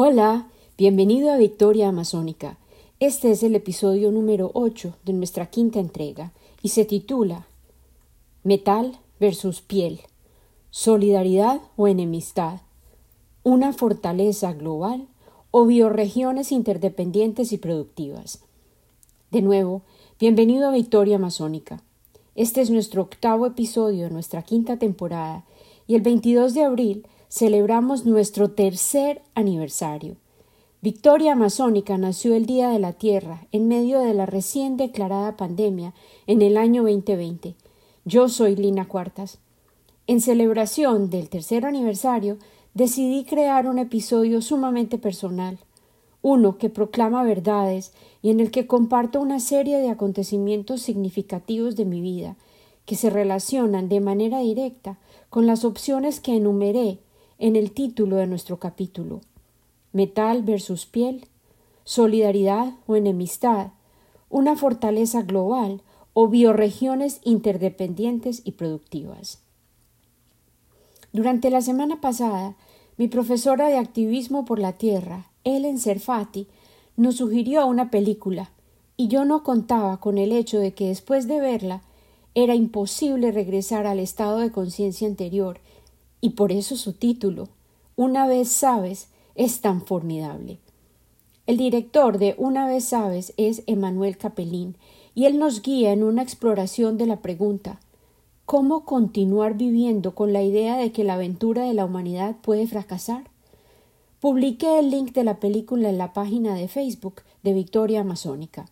Hola, bienvenido a Victoria Amazónica. Este es el episodio número 8 de nuestra quinta entrega y se titula Metal versus piel, solidaridad o enemistad, una fortaleza global o bioregiones interdependientes y productivas. De nuevo, bienvenido a Victoria Amazónica. Este es nuestro octavo episodio de nuestra quinta temporada y el 22 de abril celebramos nuestro tercer aniversario. Victoria Amazónica nació el Día de la Tierra en medio de la recién declarada pandemia en el año 2020. Yo soy Lina Cuartas. En celebración del tercer aniversario, decidí crear un episodio sumamente personal, uno que proclama verdades y en el que comparto una serie de acontecimientos significativos de mi vida, que se relacionan de manera directa con las opciones que enumeré en el título de nuestro capítulo Metal versus piel, solidaridad o enemistad, una fortaleza global o bioregiones interdependientes y productivas. Durante la semana pasada, mi profesora de activismo por la tierra, Ellen Serfati, nos sugirió una película, y yo no contaba con el hecho de que después de verla era imposible regresar al estado de conciencia anterior y por eso su título, Una vez sabes, es tan formidable. El director de Una vez sabes es Emanuel Capelín, y él nos guía en una exploración de la pregunta ¿Cómo continuar viviendo con la idea de que la aventura de la humanidad puede fracasar? Publiqué el link de la película en la página de Facebook de Victoria Amazónica.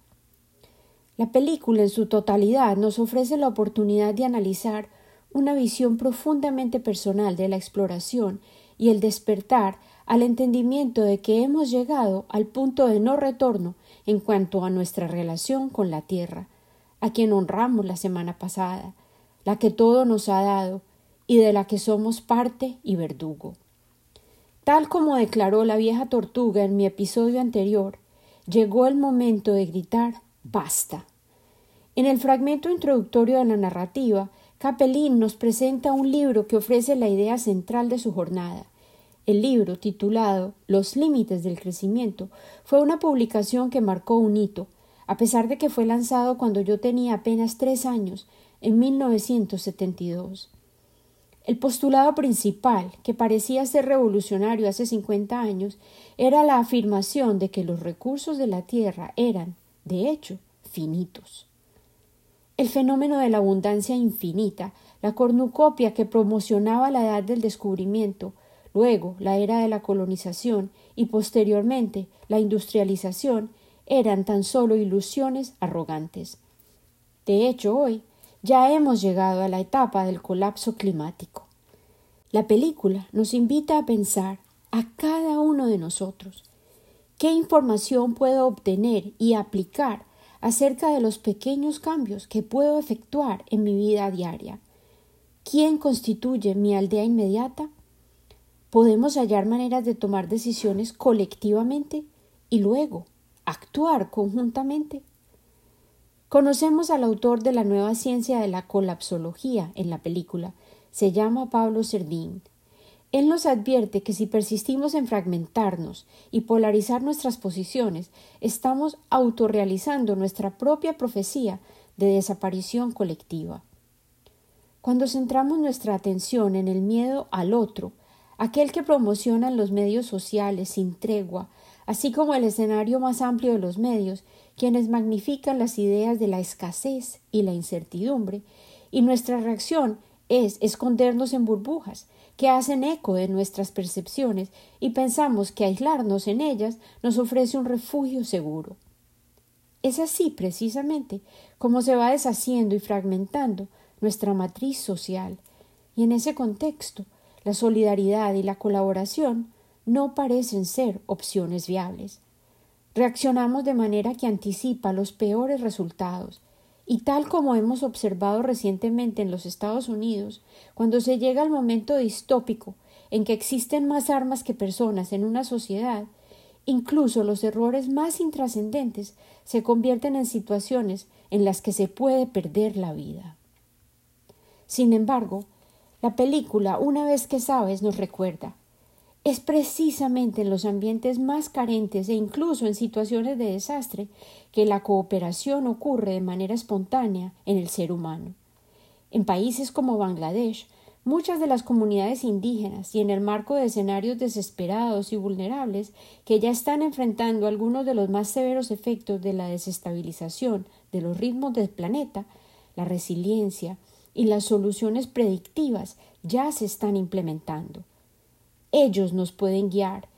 La película en su totalidad nos ofrece la oportunidad de analizar una visión profundamente personal de la exploración y el despertar al entendimiento de que hemos llegado al punto de no retorno en cuanto a nuestra relación con la Tierra, a quien honramos la semana pasada, la que todo nos ha dado y de la que somos parte y verdugo. Tal como declaró la vieja tortuga en mi episodio anterior, llegó el momento de gritar basta. En el fragmento introductorio de la narrativa Capelín nos presenta un libro que ofrece la idea central de su jornada. El libro, titulado Los límites del crecimiento, fue una publicación que marcó un hito, a pesar de que fue lanzado cuando yo tenía apenas tres años, en 1972. El postulado principal, que parecía ser revolucionario hace 50 años, era la afirmación de que los recursos de la Tierra eran, de hecho, finitos. El fenómeno de la abundancia infinita, la cornucopia que promocionaba la edad del descubrimiento, luego la era de la colonización y posteriormente la industrialización, eran tan solo ilusiones arrogantes. De hecho, hoy ya hemos llegado a la etapa del colapso climático. La película nos invita a pensar a cada uno de nosotros qué información puedo obtener y aplicar acerca de los pequeños cambios que puedo efectuar en mi vida diaria. ¿Quién constituye mi aldea inmediata? Podemos hallar maneras de tomar decisiones colectivamente y luego actuar conjuntamente. Conocemos al autor de la nueva ciencia de la colapsología en la película. Se llama Pablo Cerdín. Él nos advierte que si persistimos en fragmentarnos y polarizar nuestras posiciones, estamos autorrealizando nuestra propia profecía de desaparición colectiva. Cuando centramos nuestra atención en el miedo al otro, aquel que promocionan los medios sociales sin tregua, así como el escenario más amplio de los medios, quienes magnifican las ideas de la escasez y la incertidumbre, y nuestra reacción es escondernos en burbujas, que hacen eco de nuestras percepciones y pensamos que aislarnos en ellas nos ofrece un refugio seguro. Es así, precisamente, como se va deshaciendo y fragmentando nuestra matriz social, y en ese contexto la solidaridad y la colaboración no parecen ser opciones viables. Reaccionamos de manera que anticipa los peores resultados y tal como hemos observado recientemente en los Estados Unidos, cuando se llega al momento distópico en que existen más armas que personas en una sociedad, incluso los errores más intrascendentes se convierten en situaciones en las que se puede perder la vida. Sin embargo, la película, una vez que sabes, nos recuerda es precisamente en los ambientes más carentes e incluso en situaciones de desastre que la cooperación ocurre de manera espontánea en el ser humano. En países como Bangladesh, muchas de las comunidades indígenas y en el marco de escenarios desesperados y vulnerables que ya están enfrentando algunos de los más severos efectos de la desestabilización de los ritmos del planeta, la resiliencia y las soluciones predictivas ya se están implementando. Ellos nos pueden guiar,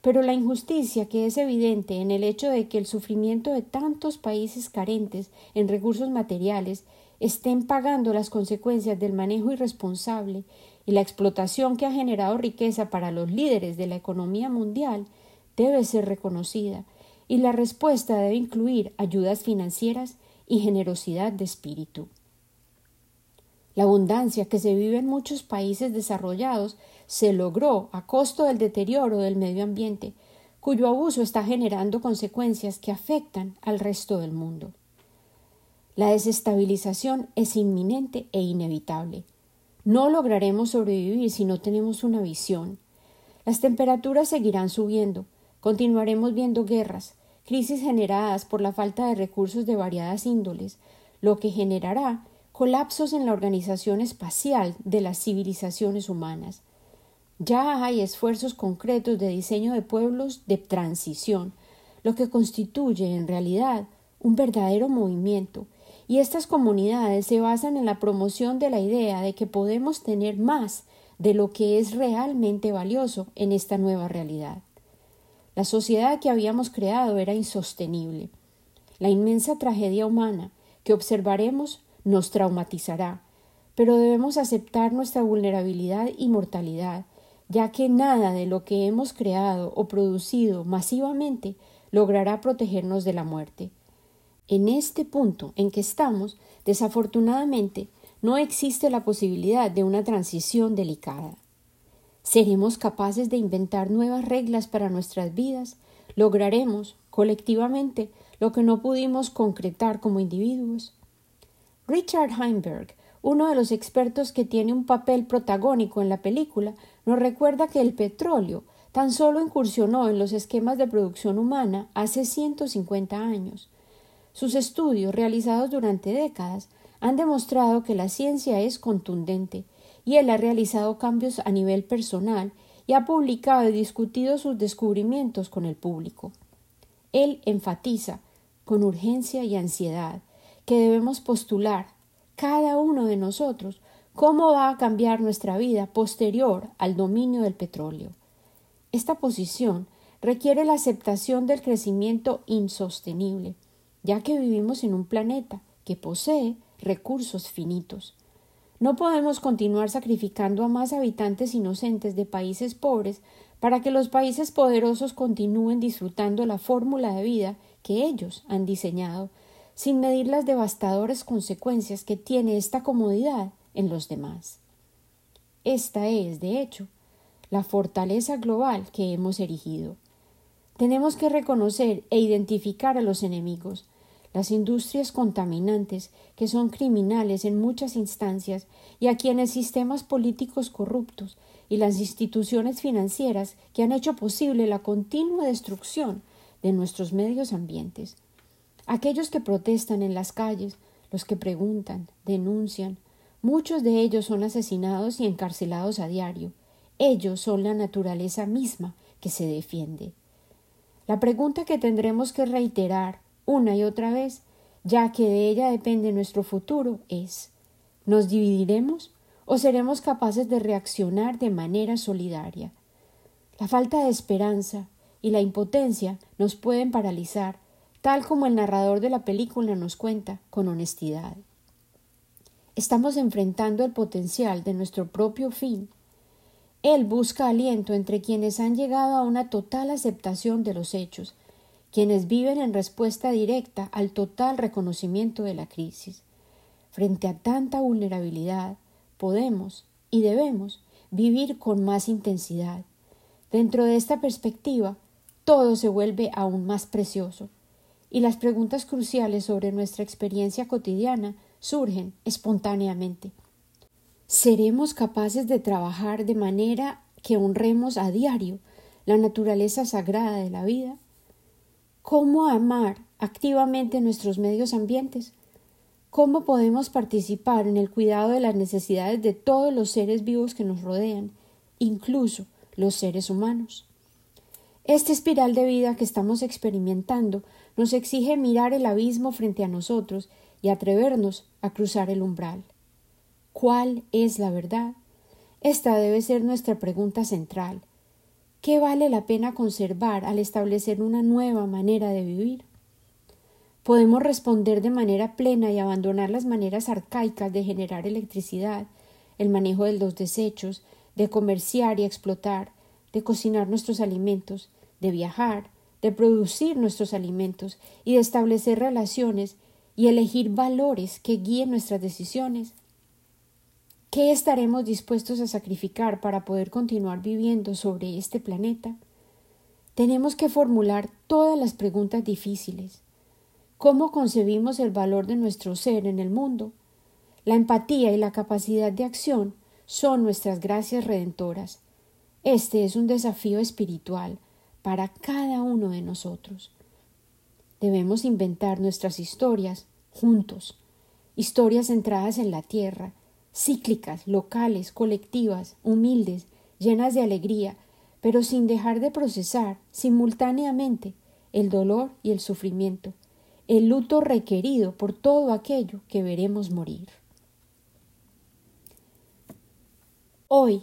pero la injusticia que es evidente en el hecho de que el sufrimiento de tantos países carentes en recursos materiales estén pagando las consecuencias del manejo irresponsable y la explotación que ha generado riqueza para los líderes de la economía mundial debe ser reconocida y la respuesta debe incluir ayudas financieras y generosidad de espíritu. La abundancia que se vive en muchos países desarrollados se logró a costo del deterioro del medio ambiente, cuyo abuso está generando consecuencias que afectan al resto del mundo. La desestabilización es inminente e inevitable. No lograremos sobrevivir si no tenemos una visión. Las temperaturas seguirán subiendo, continuaremos viendo guerras, crisis generadas por la falta de recursos de variadas índoles, lo que generará colapsos en la organización espacial de las civilizaciones humanas. Ya hay esfuerzos concretos de diseño de pueblos de transición, lo que constituye en realidad un verdadero movimiento, y estas comunidades se basan en la promoción de la idea de que podemos tener más de lo que es realmente valioso en esta nueva realidad. La sociedad que habíamos creado era insostenible. La inmensa tragedia humana que observaremos nos traumatizará, pero debemos aceptar nuestra vulnerabilidad y mortalidad, ya que nada de lo que hemos creado o producido masivamente logrará protegernos de la muerte. En este punto en que estamos, desafortunadamente, no existe la posibilidad de una transición delicada. ¿Seremos capaces de inventar nuevas reglas para nuestras vidas? ¿Lograremos, colectivamente, lo que no pudimos concretar como individuos? Richard Heinberg, uno de los expertos que tiene un papel protagónico en la película, nos recuerda que el petróleo tan solo incursionó en los esquemas de producción humana hace 150 años. Sus estudios, realizados durante décadas, han demostrado que la ciencia es contundente, y él ha realizado cambios a nivel personal y ha publicado y discutido sus descubrimientos con el público. Él enfatiza, con urgencia y ansiedad, que debemos postular cada uno de nosotros cómo va a cambiar nuestra vida posterior al dominio del petróleo. Esta posición requiere la aceptación del crecimiento insostenible, ya que vivimos en un planeta que posee recursos finitos. No podemos continuar sacrificando a más habitantes inocentes de países pobres para que los países poderosos continúen disfrutando la fórmula de vida que ellos han diseñado sin medir las devastadoras consecuencias que tiene esta comodidad en los demás. Esta es, de hecho, la fortaleza global que hemos erigido. Tenemos que reconocer e identificar a los enemigos, las industrias contaminantes que son criminales en muchas instancias y a quienes sistemas políticos corruptos y las instituciones financieras que han hecho posible la continua destrucción de nuestros medios ambientes aquellos que protestan en las calles, los que preguntan, denuncian, muchos de ellos son asesinados y encarcelados a diario. Ellos son la naturaleza misma que se defiende. La pregunta que tendremos que reiterar una y otra vez, ya que de ella depende nuestro futuro, es ¿nos dividiremos o seremos capaces de reaccionar de manera solidaria? La falta de esperanza y la impotencia nos pueden paralizar, tal como el narrador de la película nos cuenta con honestidad. Estamos enfrentando el potencial de nuestro propio fin. Él busca aliento entre quienes han llegado a una total aceptación de los hechos, quienes viven en respuesta directa al total reconocimiento de la crisis. Frente a tanta vulnerabilidad, podemos y debemos vivir con más intensidad. Dentro de esta perspectiva, todo se vuelve aún más precioso y las preguntas cruciales sobre nuestra experiencia cotidiana surgen espontáneamente. ¿Seremos capaces de trabajar de manera que honremos a diario la naturaleza sagrada de la vida? ¿Cómo amar activamente nuestros medios ambientes? ¿Cómo podemos participar en el cuidado de las necesidades de todos los seres vivos que nos rodean, incluso los seres humanos? Esta espiral de vida que estamos experimentando nos exige mirar el abismo frente a nosotros y atrevernos a cruzar el umbral. ¿Cuál es la verdad? Esta debe ser nuestra pregunta central. ¿Qué vale la pena conservar al establecer una nueva manera de vivir? Podemos responder de manera plena y abandonar las maneras arcaicas de generar electricidad, el manejo de los desechos, de comerciar y explotar, de cocinar nuestros alimentos, de viajar, de producir nuestros alimentos y de establecer relaciones y elegir valores que guíen nuestras decisiones. ¿Qué estaremos dispuestos a sacrificar para poder continuar viviendo sobre este planeta? Tenemos que formular todas las preguntas difíciles. ¿Cómo concebimos el valor de nuestro ser en el mundo? La empatía y la capacidad de acción son nuestras gracias redentoras. Este es un desafío espiritual para cada uno de nosotros. Debemos inventar nuestras historias juntos, historias centradas en la tierra, cíclicas, locales, colectivas, humildes, llenas de alegría, pero sin dejar de procesar simultáneamente el dolor y el sufrimiento, el luto requerido por todo aquello que veremos morir. Hoy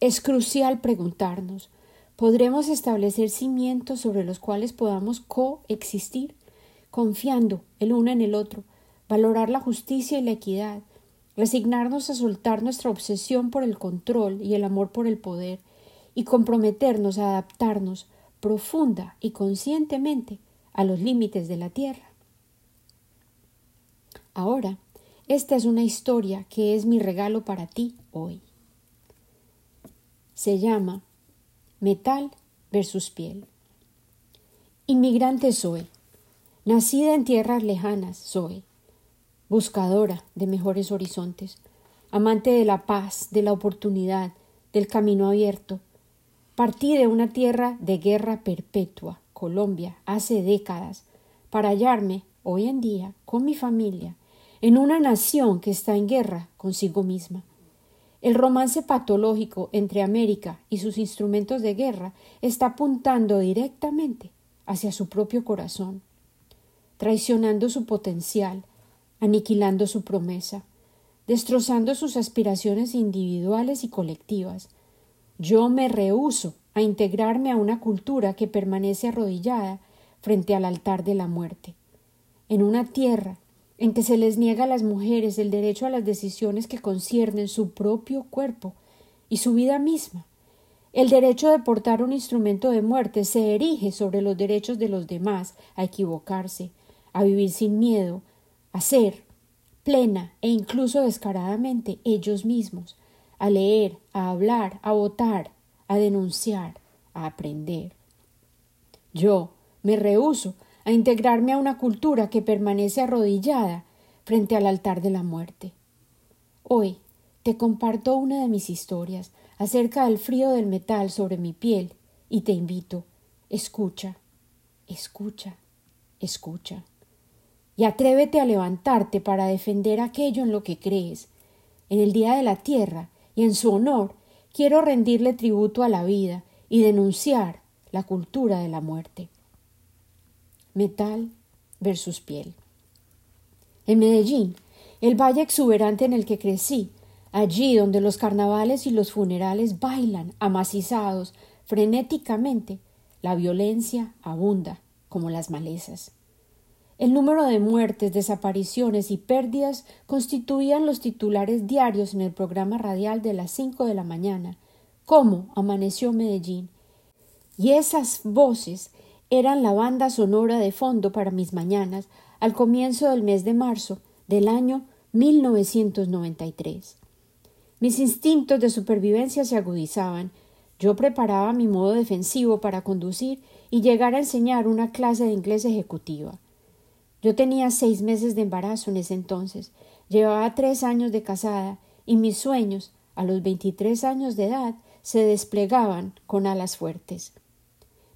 es crucial preguntarnos ¿podremos establecer cimientos sobre los cuales podamos coexistir, confiando el uno en el otro, valorar la justicia y la equidad, resignarnos a soltar nuestra obsesión por el control y el amor por el poder, y comprometernos a adaptarnos profunda y conscientemente a los límites de la tierra. Ahora, esta es una historia que es mi regalo para ti hoy. Se llama Metal versus piel. Inmigrante soy, nacida en tierras lejanas soy, buscadora de mejores horizontes, amante de la paz, de la oportunidad, del camino abierto. Partí de una tierra de guerra perpetua, Colombia, hace décadas, para hallarme, hoy en día, con mi familia, en una nación que está en guerra consigo misma. El romance patológico entre América y sus instrumentos de guerra está apuntando directamente hacia su propio corazón, traicionando su potencial, aniquilando su promesa, destrozando sus aspiraciones individuales y colectivas. Yo me rehúso a integrarme a una cultura que permanece arrodillada frente al altar de la muerte, en una tierra en que se les niega a las mujeres el derecho a las decisiones que conciernen su propio cuerpo y su vida misma. El derecho de portar un instrumento de muerte se erige sobre los derechos de los demás a equivocarse, a vivir sin miedo, a ser, plena e incluso descaradamente ellos mismos, a leer, a hablar, a votar, a denunciar, a aprender. Yo me rehuso a integrarme a una cultura que permanece arrodillada frente al altar de la muerte. Hoy te comparto una de mis historias acerca del frío del metal sobre mi piel y te invito, escucha, escucha, escucha y atrévete a levantarte para defender aquello en lo que crees. En el Día de la Tierra y en su honor quiero rendirle tributo a la vida y denunciar la cultura de la muerte. Metal versus piel. En Medellín, el valle exuberante en el que crecí, allí donde los carnavales y los funerales bailan amacizados frenéticamente, la violencia abunda como las malezas. El número de muertes, desapariciones y pérdidas constituían los titulares diarios en el programa radial de las cinco de la mañana. ¿Cómo amaneció Medellín? Y esas voces eran la banda sonora de fondo para mis mañanas al comienzo del mes de marzo del año 1993. Mis instintos de supervivencia se agudizaban. Yo preparaba mi modo defensivo para conducir y llegar a enseñar una clase de inglés ejecutiva. Yo tenía seis meses de embarazo en ese entonces, llevaba tres años de casada y mis sueños, a los veintitrés años de edad, se desplegaban con alas fuertes.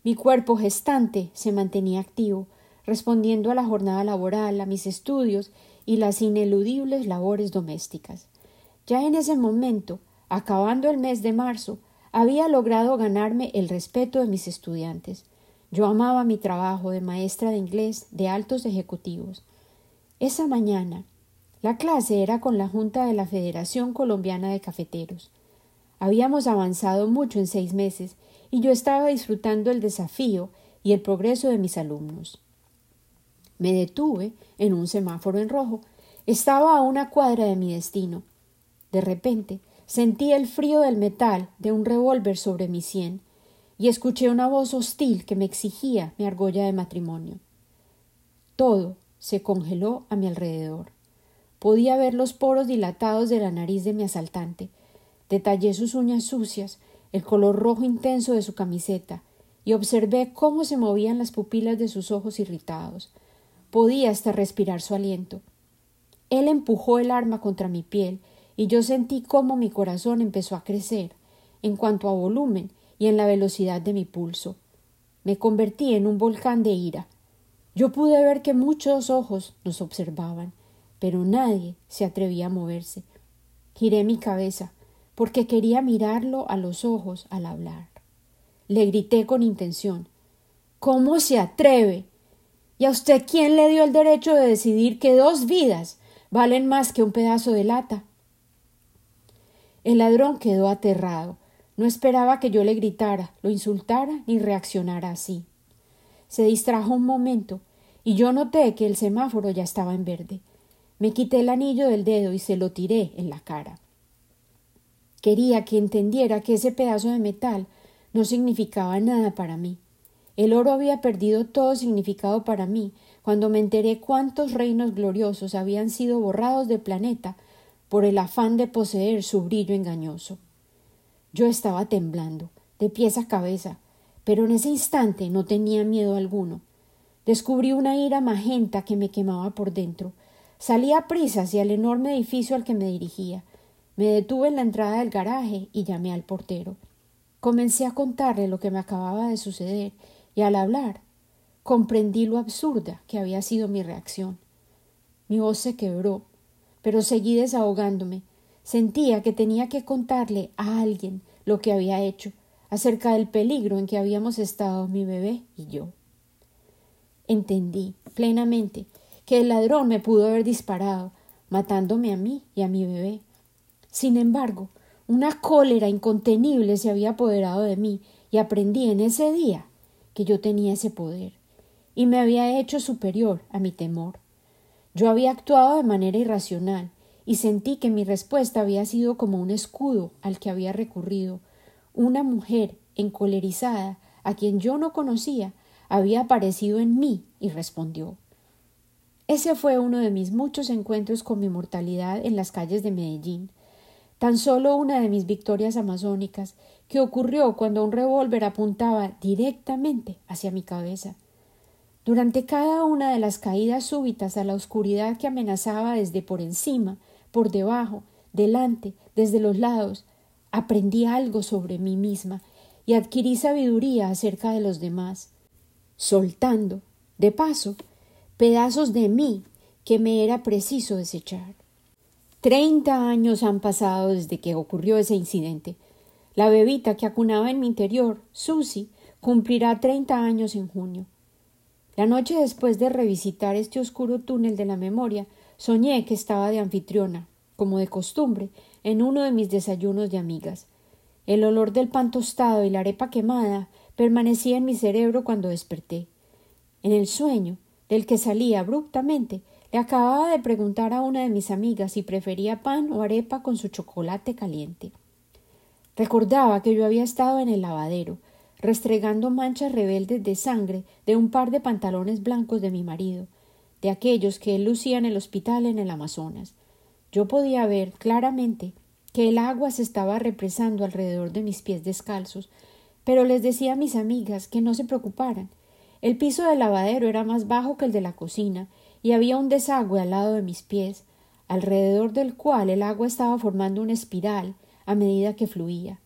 Mi cuerpo gestante se mantenía activo, respondiendo a la jornada laboral, a mis estudios y las ineludibles labores domésticas. Ya en ese momento, acabando el mes de marzo, había logrado ganarme el respeto de mis estudiantes. Yo amaba mi trabajo de maestra de inglés de altos ejecutivos. Esa mañana, la clase era con la Junta de la Federación Colombiana de Cafeteros. Habíamos avanzado mucho en seis meses y yo estaba disfrutando el desafío y el progreso de mis alumnos. Me detuve en un semáforo en rojo. Estaba a una cuadra de mi destino. De repente sentí el frío del metal de un revólver sobre mi sien y escuché una voz hostil que me exigía mi argolla de matrimonio. Todo se congeló a mi alrededor. Podía ver los poros dilatados de la nariz de mi asaltante. Detallé sus uñas sucias, el color rojo intenso de su camiseta, y observé cómo se movían las pupilas de sus ojos irritados. Podía hasta respirar su aliento. Él empujó el arma contra mi piel, y yo sentí cómo mi corazón empezó a crecer, en cuanto a volumen y en la velocidad de mi pulso. Me convertí en un volcán de ira. Yo pude ver que muchos ojos nos observaban, pero nadie se atrevía a moverse. Giré mi cabeza, porque quería mirarlo a los ojos al hablar. Le grité con intención ¿Cómo se atreve? ¿Y a usted quién le dio el derecho de decidir que dos vidas valen más que un pedazo de lata? El ladrón quedó aterrado. No esperaba que yo le gritara, lo insultara ni reaccionara así. Se distrajo un momento y yo noté que el semáforo ya estaba en verde. Me quité el anillo del dedo y se lo tiré en la cara. Quería que entendiera que ese pedazo de metal no significaba nada para mí. El oro había perdido todo significado para mí cuando me enteré cuántos reinos gloriosos habían sido borrados del planeta por el afán de poseer su brillo engañoso. Yo estaba temblando, de pies a cabeza, pero en ese instante no tenía miedo alguno. Descubrí una ira magenta que me quemaba por dentro, Salí a prisa hacia el enorme edificio al que me dirigía. Me detuve en la entrada del garaje y llamé al portero. Comencé a contarle lo que me acababa de suceder y al hablar comprendí lo absurda que había sido mi reacción. Mi voz se quebró, pero seguí desahogándome. Sentía que tenía que contarle a alguien lo que había hecho, acerca del peligro en que habíamos estado mi bebé y yo. Entendí plenamente que el ladrón me pudo haber disparado, matándome a mí y a mi bebé. Sin embargo, una cólera incontenible se había apoderado de mí y aprendí en ese día que yo tenía ese poder y me había hecho superior a mi temor. Yo había actuado de manera irracional y sentí que mi respuesta había sido como un escudo al que había recurrido. Una mujer encolerizada a quien yo no conocía había aparecido en mí y respondió ese fue uno de mis muchos encuentros con mi mortalidad en las calles de Medellín. Tan solo una de mis victorias amazónicas, que ocurrió cuando un revólver apuntaba directamente hacia mi cabeza. Durante cada una de las caídas súbitas a la oscuridad que amenazaba desde por encima, por debajo, delante, desde los lados, aprendí algo sobre mí misma y adquirí sabiduría acerca de los demás, soltando, de paso, pedazos de mí que me era preciso desechar. Treinta años han pasado desde que ocurrió ese incidente. La bebita que acunaba en mi interior, Susy, cumplirá treinta años en junio. La noche después de revisitar este oscuro túnel de la memoria, soñé que estaba de anfitriona, como de costumbre, en uno de mis desayunos de amigas. El olor del pan tostado y la arepa quemada permanecía en mi cerebro cuando desperté. En el sueño del que salí abruptamente, le acababa de preguntar a una de mis amigas si prefería pan o arepa con su chocolate caliente. Recordaba que yo había estado en el lavadero, restregando manchas rebeldes de sangre de un par de pantalones blancos de mi marido, de aquellos que él lucía en el hospital en el Amazonas. Yo podía ver claramente que el agua se estaba represando alrededor de mis pies descalzos, pero les decía a mis amigas que no se preocuparan, el piso del lavadero era más bajo que el de la cocina, y había un desagüe al lado de mis pies, alrededor del cual el agua estaba formando una espiral a medida que fluía.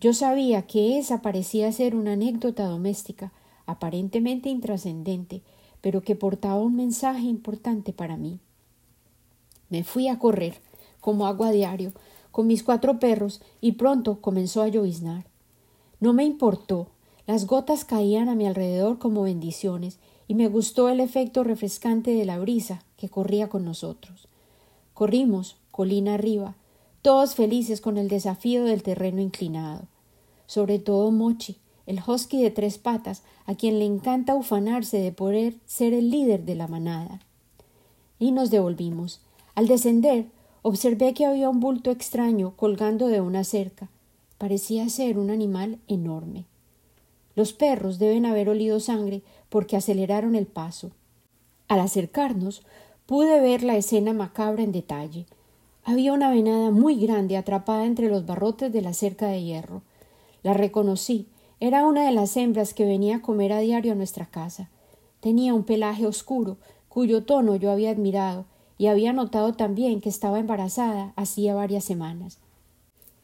Yo sabía que esa parecía ser una anécdota doméstica, aparentemente intrascendente, pero que portaba un mensaje importante para mí. Me fui a correr, como agua diario, con mis cuatro perros, y pronto comenzó a lloviznar. No me importó, las gotas caían a mi alrededor como bendiciones, y me gustó el efecto refrescante de la brisa que corría con nosotros. Corrimos, colina arriba, todos felices con el desafío del terreno inclinado. Sobre todo Mochi, el husky de tres patas, a quien le encanta ufanarse de poder ser el líder de la manada. Y nos devolvimos. Al descender, observé que había un bulto extraño colgando de una cerca. Parecía ser un animal enorme. Los perros deben haber olido sangre porque aceleraron el paso. Al acercarnos, pude ver la escena macabra en detalle. Había una venada muy grande atrapada entre los barrotes de la cerca de hierro. La reconocí. Era una de las hembras que venía a comer a diario a nuestra casa. Tenía un pelaje oscuro, cuyo tono yo había admirado, y había notado también que estaba embarazada hacía varias semanas.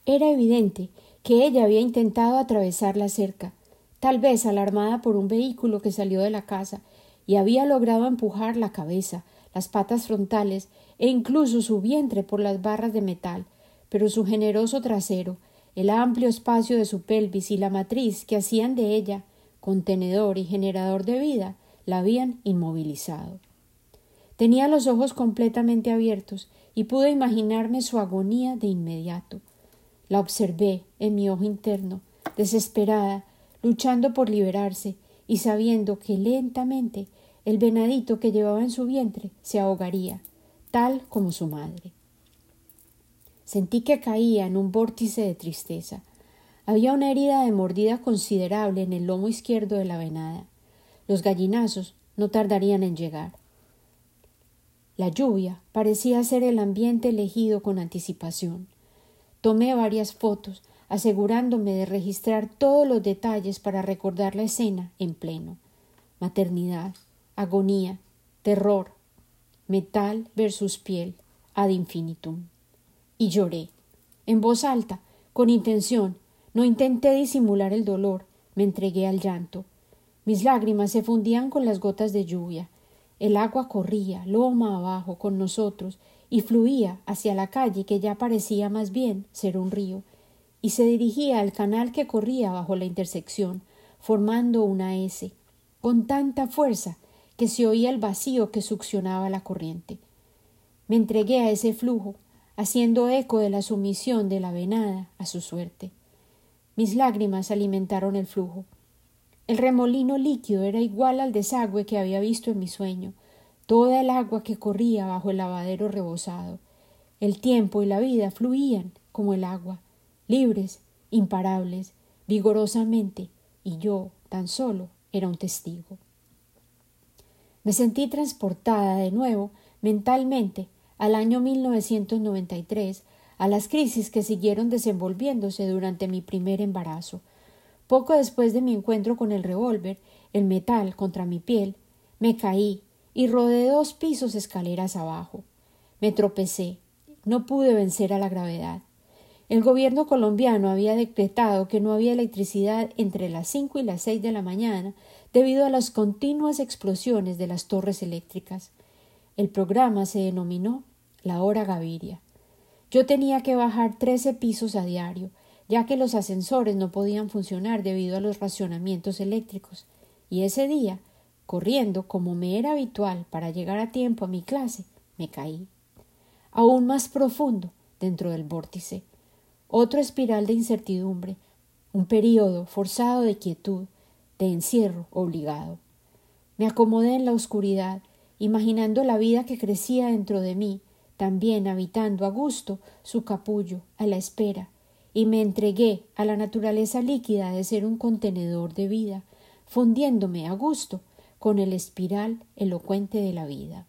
Era evidente que ella había intentado atravesar la cerca, tal vez alarmada por un vehículo que salió de la casa, y había logrado empujar la cabeza, las patas frontales e incluso su vientre por las barras de metal, pero su generoso trasero, el amplio espacio de su pelvis y la matriz que hacían de ella contenedor y generador de vida la habían inmovilizado. Tenía los ojos completamente abiertos y pude imaginarme su agonía de inmediato. La observé en mi ojo interno, desesperada, luchando por liberarse y sabiendo que lentamente el venadito que llevaba en su vientre se ahogaría, tal como su madre. Sentí que caía en un vórtice de tristeza. Había una herida de mordida considerable en el lomo izquierdo de la venada. Los gallinazos no tardarían en llegar. La lluvia parecía ser el ambiente elegido con anticipación. Tomé varias fotos, asegurándome de registrar todos los detalles para recordar la escena en pleno. Maternidad, agonía, terror, metal versus piel, ad infinitum. Y lloré, en voz alta, con intención, no intenté disimular el dolor, me entregué al llanto. Mis lágrimas se fundían con las gotas de lluvia, el agua corría loma abajo con nosotros y fluía hacia la calle que ya parecía más bien ser un río, y se dirigía al canal que corría bajo la intersección, formando una S, con tanta fuerza que se oía el vacío que succionaba la corriente. Me entregué a ese flujo, haciendo eco de la sumisión de la venada a su suerte. Mis lágrimas alimentaron el flujo. El remolino líquido era igual al desagüe que había visto en mi sueño, toda el agua que corría bajo el lavadero rebosado. El tiempo y la vida fluían como el agua, libres, imparables, vigorosamente, y yo tan solo era un testigo. Me sentí transportada de nuevo mentalmente al año 1993, a las crisis que siguieron desenvolviéndose durante mi primer embarazo, poco después de mi encuentro con el revólver, el metal contra mi piel, me caí y rodé dos pisos escaleras abajo. Me tropecé. No pude vencer a la gravedad. El gobierno colombiano había decretado que no había electricidad entre las cinco y las seis de la mañana debido a las continuas explosiones de las torres eléctricas. El programa se denominó la hora Gaviria. Yo tenía que bajar trece pisos a diario, ya que los ascensores no podían funcionar debido a los racionamientos eléctricos, y ese día, corriendo como me era habitual para llegar a tiempo a mi clase, me caí. Aún más profundo dentro del vórtice. Otro espiral de incertidumbre, un período forzado de quietud, de encierro obligado. Me acomodé en la oscuridad, imaginando la vida que crecía dentro de mí, también habitando a gusto su capullo, a la espera, y me entregué a la naturaleza líquida de ser un contenedor de vida, fundiéndome a gusto con el espiral elocuente de la vida.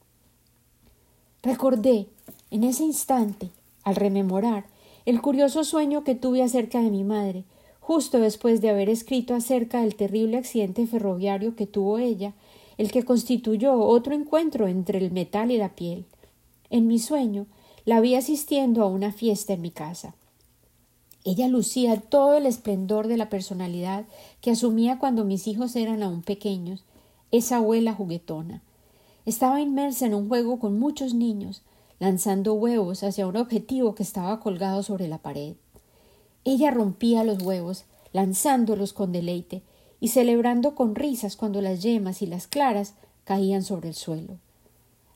Recordé, en ese instante, al rememorar, el curioso sueño que tuve acerca de mi madre, justo después de haber escrito acerca del terrible accidente ferroviario que tuvo ella, el que constituyó otro encuentro entre el metal y la piel. En mi sueño la vi asistiendo a una fiesta en mi casa. Ella lucía todo el esplendor de la personalidad que asumía cuando mis hijos eran aún pequeños, esa abuela juguetona. Estaba inmersa en un juego con muchos niños, lanzando huevos hacia un objetivo que estaba colgado sobre la pared. Ella rompía los huevos, lanzándolos con deleite, y celebrando con risas cuando las yemas y las claras caían sobre el suelo.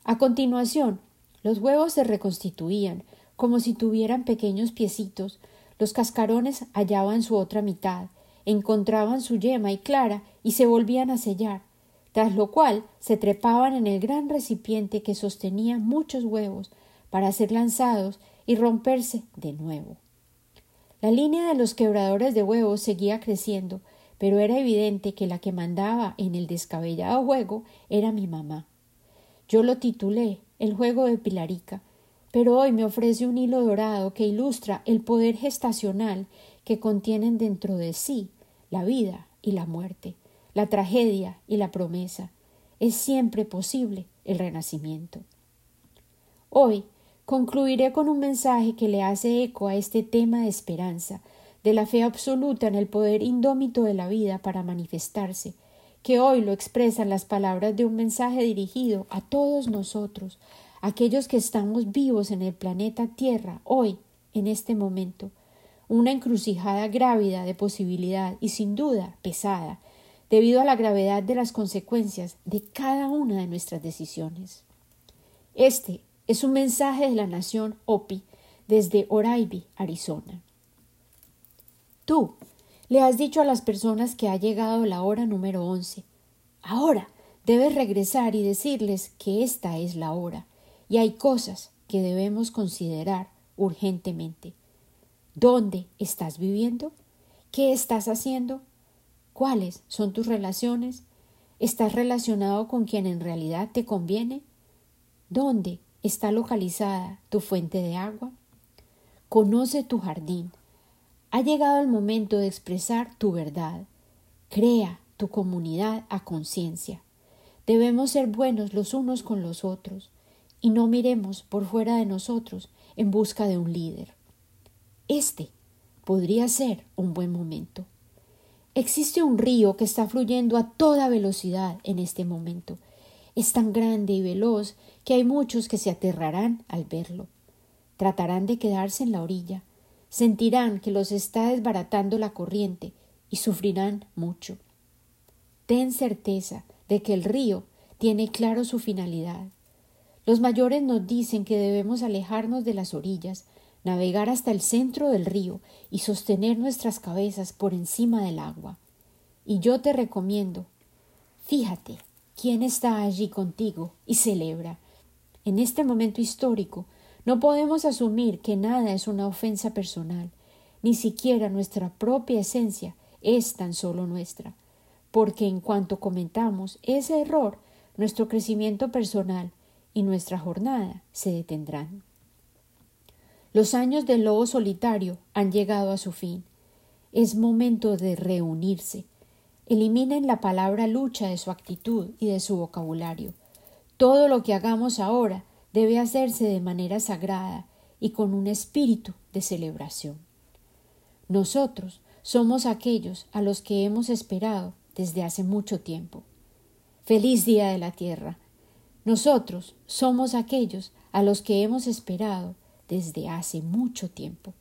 A continuación, los huevos se reconstituían, como si tuvieran pequeños piecitos, los cascarones hallaban su otra mitad, encontraban su yema y clara y se volvían a sellar, tras lo cual se trepaban en el gran recipiente que sostenía muchos huevos para ser lanzados y romperse de nuevo. La línea de los quebradores de huevos seguía creciendo, pero era evidente que la que mandaba en el descabellado juego era mi mamá. Yo lo titulé El juego de Pilarica, pero hoy me ofrece un hilo dorado que ilustra el poder gestacional que contienen dentro de sí la vida y la muerte, la tragedia y la promesa. Es siempre posible el renacimiento. Hoy concluiré con un mensaje que le hace eco a este tema de esperanza, de la fe absoluta en el poder indómito de la vida para manifestarse, que hoy lo expresan las palabras de un mensaje dirigido a todos nosotros, aquellos que estamos vivos en el planeta Tierra hoy, en este momento, una encrucijada grávida de posibilidad y sin duda pesada, debido a la gravedad de las consecuencias de cada una de nuestras decisiones. Este es un mensaje de la nación Opi desde Oraibi, Arizona. Tú le has dicho a las personas que ha llegado la hora número once. Ahora debes regresar y decirles que esta es la hora y hay cosas que debemos considerar urgentemente. ¿Dónde estás viviendo? ¿Qué estás haciendo? ¿Cuáles son tus relaciones? ¿Estás relacionado con quien en realidad te conviene? ¿Dónde está localizada tu fuente de agua? Conoce tu jardín. Ha llegado el momento de expresar tu verdad. Crea tu comunidad a conciencia. Debemos ser buenos los unos con los otros y no miremos por fuera de nosotros en busca de un líder. Este podría ser un buen momento. Existe un río que está fluyendo a toda velocidad en este momento. Es tan grande y veloz que hay muchos que se aterrarán al verlo. Tratarán de quedarse en la orilla, sentirán que los está desbaratando la corriente y sufrirán mucho. Ten certeza de que el río tiene claro su finalidad los mayores nos dicen que debemos alejarnos de las orillas, navegar hasta el centro del río y sostener nuestras cabezas por encima del agua. Y yo te recomiendo, fíjate quién está allí contigo y celebra. En este momento histórico no podemos asumir que nada es una ofensa personal, ni siquiera nuestra propia esencia es tan solo nuestra, porque en cuanto comentamos ese error, nuestro crecimiento personal y nuestra jornada se detendrán. Los años del lobo solitario han llegado a su fin. Es momento de reunirse. Eliminen la palabra lucha de su actitud y de su vocabulario. Todo lo que hagamos ahora debe hacerse de manera sagrada y con un espíritu de celebración. Nosotros somos aquellos a los que hemos esperado desde hace mucho tiempo. Feliz Día de la Tierra nosotros somos aquellos a los que hemos esperado desde hace mucho tiempo,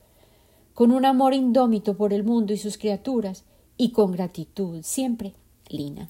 con un amor indómito por el mundo y sus criaturas, y con gratitud siempre, Lina.